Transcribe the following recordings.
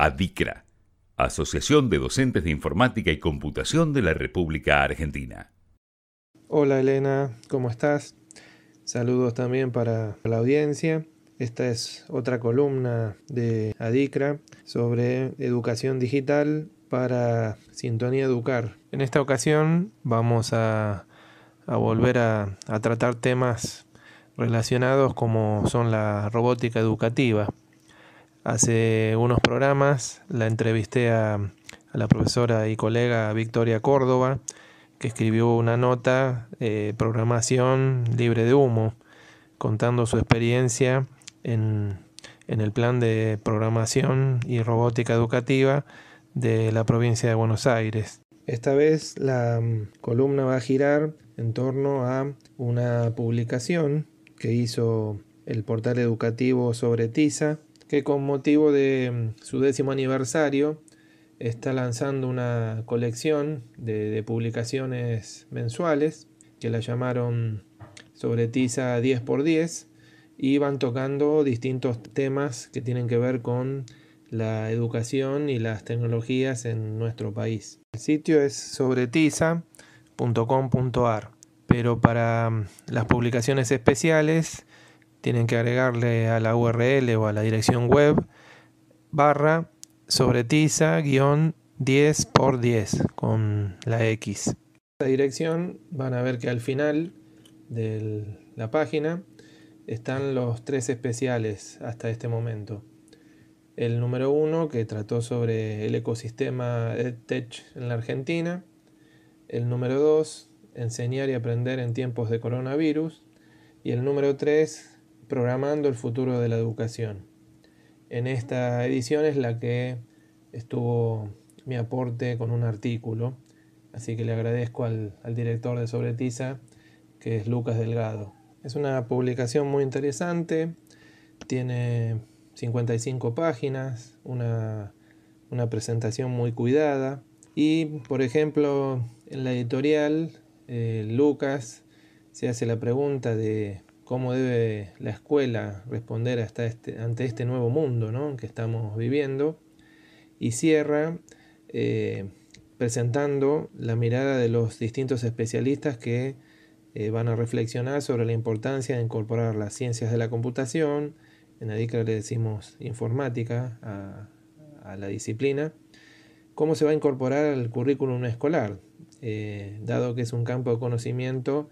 ADICRA, Asociación de Docentes de Informática y Computación de la República Argentina. Hola Elena, ¿cómo estás? Saludos también para la audiencia. Esta es otra columna de ADICRA sobre educación digital para Sintonía Educar. En esta ocasión vamos a, volver a, tratar temas relacionados como son la robótica educativa. Hace unos programas la entrevisté a, la profesora y colega Victoria Córdoba, que escribió una nota, eh, programación libre de humo, contando su experiencia en, en el plan de programación y robótica educativa de la provincia de Buenos Aires. Esta vez la mm, columna va a girar en torno a una publicación que hizo el portal educativo sobre TISA, que con motivo de mm, su décimo aniversario está lanzando una colección de, publicaciones mensuales que la llamaron sobre TISA 10x10 y van tocando distintos temas que tienen que ver con la educación y las tecnologías en nuestro país. El sitio es sobretiza.com.ar, pero para mm, las publicaciones especiales tienen que agregarle a la URL o a la dirección web barra sobretiza 10 por 10 con la X. La dirección van a ver que al final de la página están los tres especiales hasta este momento. El número uno que trató sobre el ecosistema EdTech en la Argentina, el número dos, enseñar y aprender en tiempos de coronavirus, y el número tres, programando el futuro de la educación. En esta edición es la que estuvo mi aporte con un artículo, así que le agradezco al, al director de Sobretiza, que es Lucas Delgado. Es una publicación muy interesante, tiene 55 páginas, una, presentación muy cuidada. Y, por ejemplo, en la editorial, eh, Lucas se hace la pregunta de cómo debe la escuela responder este, ante este nuevo mundo que estamos viviendo. Y cierra eh, presentando la mirada de los distintos especialistas que eh, van a reflexionar sobre la importancia de incorporar las ciencias de la computación, en ADICRA le decimos informática a, la disciplina, cómo se va a incorporar al currículum escolar, eh, dado que es un campo de conocimiento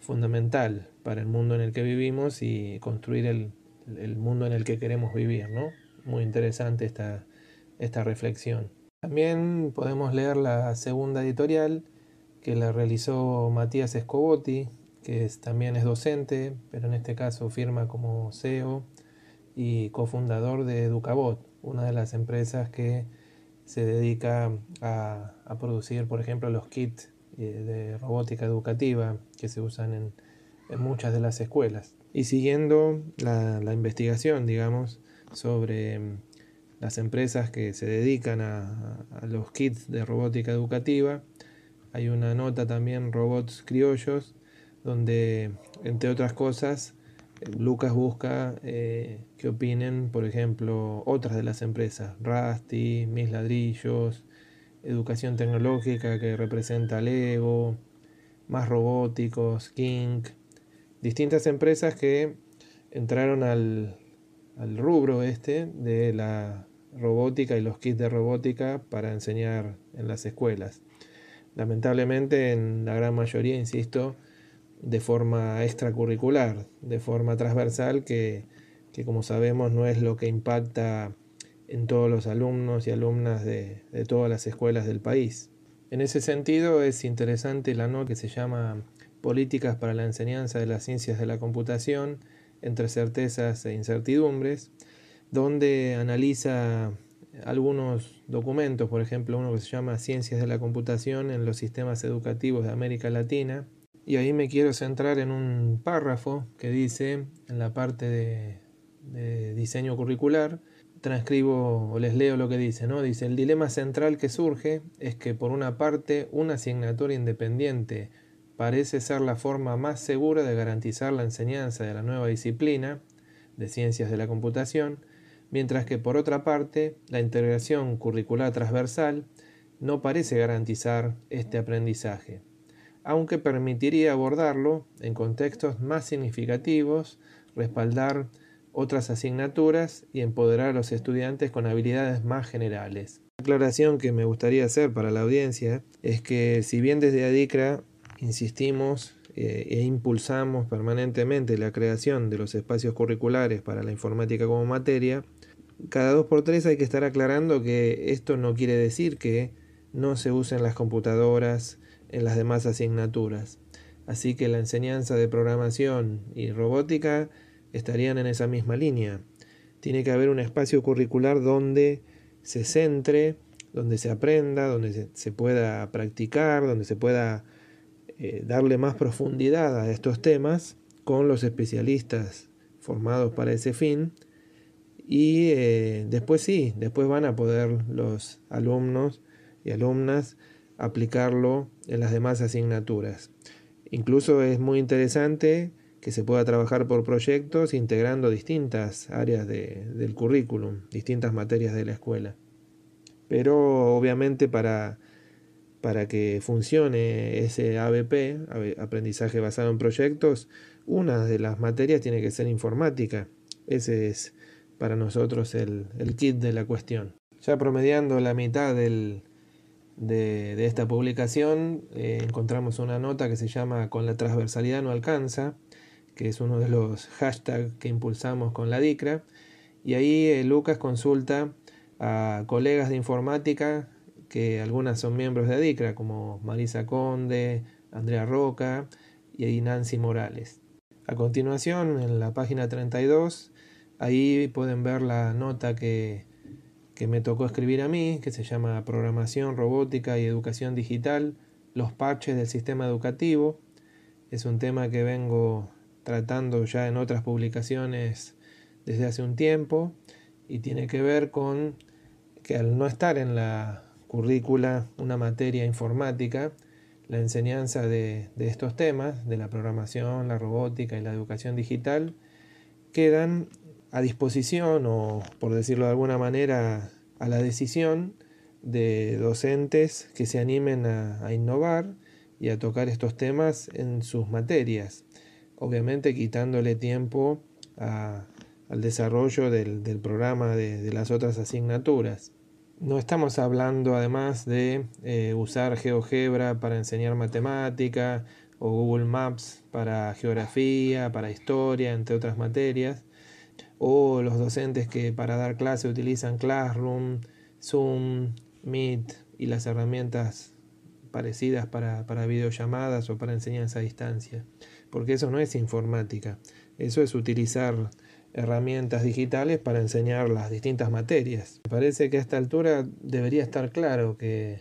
fundamental para el mundo en el que vivimos y construir el, mundo en el que queremos vivir. ¿no? Muy interesante esta, esta reflexión. También podemos leer la segunda editorial que la realizó Matías Escobotti, que también es docente, pero en este caso firma como CEO y cofundador de Educabot, una de las empresas que se dedica a, producir, por ejemplo, los kits de robótica educativa que se usan en, muchas de las escuelas. Y siguiendo la, investigación, digamos, sobre mm, las empresas que se dedican a, a, los kits de robótica educativa, hay una nota también, Robots Criollos, donde, entre otras cosas, Lucas busca eh, que opinen, por ejemplo, otras de las empresas, Rusty, Mis Ladrillos, Educación Tecnológica que representa Lego, Más Robóticos, King, distintas empresas que entraron al, al rubro este de la robótica y los kits de robótica para enseñar en las escuelas. Lamentablemente, en la gran mayoría, insisto, de forma extracurricular, de forma transversal, que, como sabemos no es lo que impacta en todos los alumnos y alumnas de, todas las escuelas del país. En ese sentido es interesante la nota que se llama Políticas para la enseñanza de las ciencias de la computación entre certezas e incertidumbres, donde analiza algunos documentos, por ejemplo uno que se llama Ciencias de la computación en los sistemas educativos de América Latina, y ahí me quiero centrar en un párrafo que dice, en la parte de, diseño curricular, transcribo o les leo lo que dice, ¿no? Dice, el dilema central que surge es que por una parte una asignatura independiente parece ser la forma más segura de garantizar la enseñanza de la nueva disciplina de ciencias de la computación, mientras que por otra parte la integración curricular transversal no parece garantizar este aprendizaje, aunque permitiría abordarlo en contextos más significativos, respaldar otras asignaturas y empoderar a los estudiantes con habilidades más generales. La aclaración que me gustaría hacer para la audiencia es que si bien desde ADICRA insistimos eh, e impulsamos permanentemente la creación de los espacios curriculares para la informática como materia, cada dos por tres hay que estar aclarando que esto no quiere decir que no se usen las computadoras en las demás asignaturas. Así que la enseñanza de programación y robótica estarían en esa misma línea. Tiene que haber un espacio curricular donde se centre, donde se aprenda, donde se, pueda practicar, donde se pueda eh, darle más profundidad a estos temas con los especialistas formados para ese fin. Y eh, después sí, después van a poder los alumnos y alumnas aplicarlo en las demás asignaturas. Incluso es muy interesante que se pueda trabajar por proyectos integrando distintas áreas del currículum, distintas materias de la escuela. Pero obviamente para, para que funcione ese ABP, aprendizaje basado en proyectos, una de las materias tiene que ser informática. Ese es para nosotros el, kit de la cuestión. Ya promediando la mitad de, esta publicación, eh, encontramos una nota que se llama Con la transversalidad no alcanza, que es uno de los hashtags que impulsamos con la DICRA. Y ahí eh, Lucas consulta a colegas de informática, que algunas son miembros de DICRA, como Marisa Conde, Andrea Roca y Nancy Morales. A continuación, en la página 32, ahí pueden ver la nota que, que me tocó escribir a mí, que se llama Programación, Robótica y Educación Digital, los parches del sistema educativo. Es un tema que vengo tratando ya en otras publicaciones desde hace un tiempo y tiene que ver con que al no estar en la currícula una materia informática, la enseñanza de, estos temas, de la programación, la robótica y la educación digital, quedan a disposición o, por decirlo de alguna manera, a la decisión de docentes que se animen a innovar y a tocar estos temas en sus materias obviamente quitándole tiempo al desarrollo del, programa de, las otras asignaturas. No estamos hablando además de eh, usar GeoGebra para enseñar matemática o Google Maps para geografía, para historia, entre otras materias, o los docentes que para dar clase utilizan Classroom, Zoom, Meet y las herramientas parecidas para, para videollamadas o para enseñanza a distancia porque eso no es informática, eso es utilizar herramientas digitales para enseñar las distintas materias. Me parece que a esta altura debería estar claro que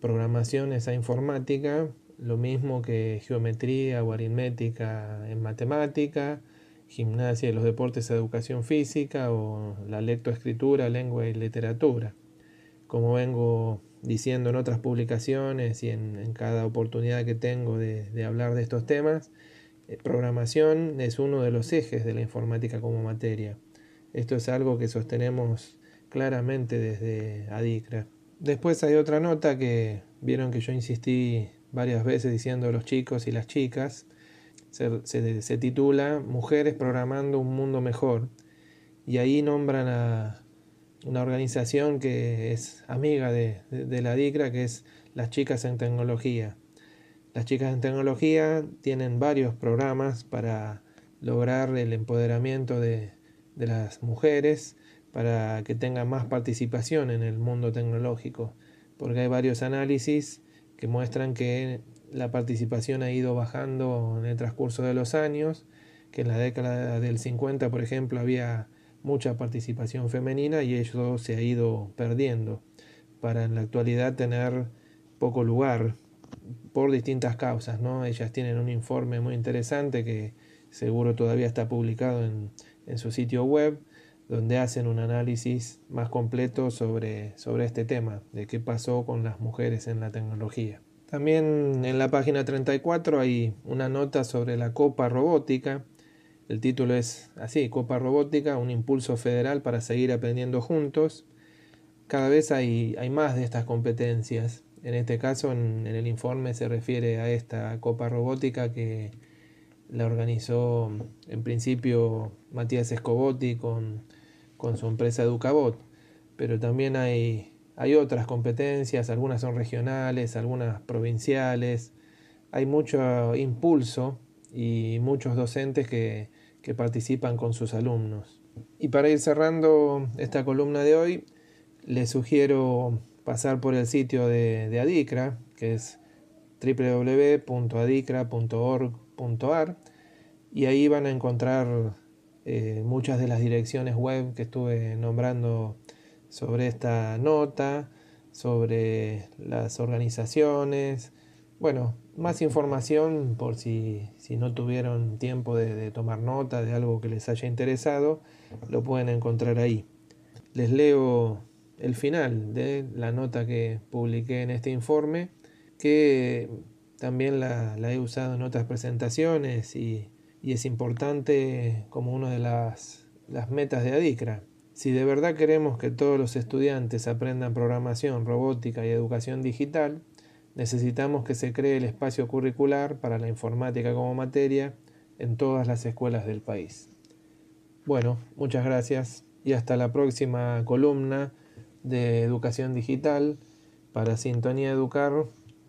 programación es a informática, lo mismo que geometría o aritmética en matemática, gimnasia y los deportes a educación física o la lectoescritura, lengua y literatura. Como vengo diciendo en otras publicaciones y en, cada oportunidad que tengo de, hablar de estos temas, eh, programación es uno de los ejes de la informática como materia. Esto es algo que sostenemos claramente desde ADICRA. Después hay otra nota que vieron que yo insistí varias veces diciendo los chicos y las chicas. se titula Mujeres programando un mundo mejor. Y ahí nombran a, una organización que es amiga de, la DICRA, que es las chicas en tecnología. Las chicas en tecnología tienen varios programas para lograr el empoderamiento de, de las mujeres, para que tengan más participación en el mundo tecnológico, porque hay varios análisis que muestran que la participación ha ido bajando en el transcurso de los años, que en la década del 50, por ejemplo, había mucha participación femenina y eso se ha ido perdiendo para en la actualidad tener poco lugar por distintas causas, ¿no? Ellas tienen un informe muy interesante que seguro todavía está publicado en, en su sitio web, donde hacen un análisis más completo sobre, sobre este tema, de qué pasó con las mujeres en la tecnología. También en la página 34 hay una nota sobre la copa robótica, El título es así, Copa Robótica, un impulso federal para seguir aprendiendo juntos. Cada vez hay, más de estas competencias. En este caso, en, el informe se refiere a esta Copa Robótica que la organizó en principio Matías Escobotti con, su empresa Educabot, pero también hay otras competencias, algunas son regionales, algunas provinciales, hay mucho impulso y muchos docentes que, que participan con sus alumnos. Y para ir cerrando esta columna de hoy, les sugiero pasar por el sitio de, Adicra, que es www.adicra.org.ar, y ahí van a encontrar eh, muchas de las direcciones web que estuve nombrando sobre esta nota, sobre las organizaciones. Bueno, más información por si, no tuvieron tiempo de tomar nota de algo que les haya interesado, lo pueden encontrar ahí. Les leo el final de la nota que publiqué en este informe, que también la, he usado en otras presentaciones y, es importante como una de las, las metas de ADICRA. Si de verdad queremos que todos los estudiantes aprendan programación, robótica y educación digital, necesitamos que se cree el espacio curricular para la informática como materia en todas las escuelas del país. Bueno, muchas gracias y hasta la próxima columna de educación digital para Sintonía Educar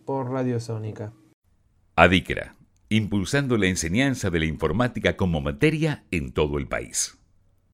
por Radio Sónica. Adicra, impulsando la enseñanza de la informática como materia en todo el país.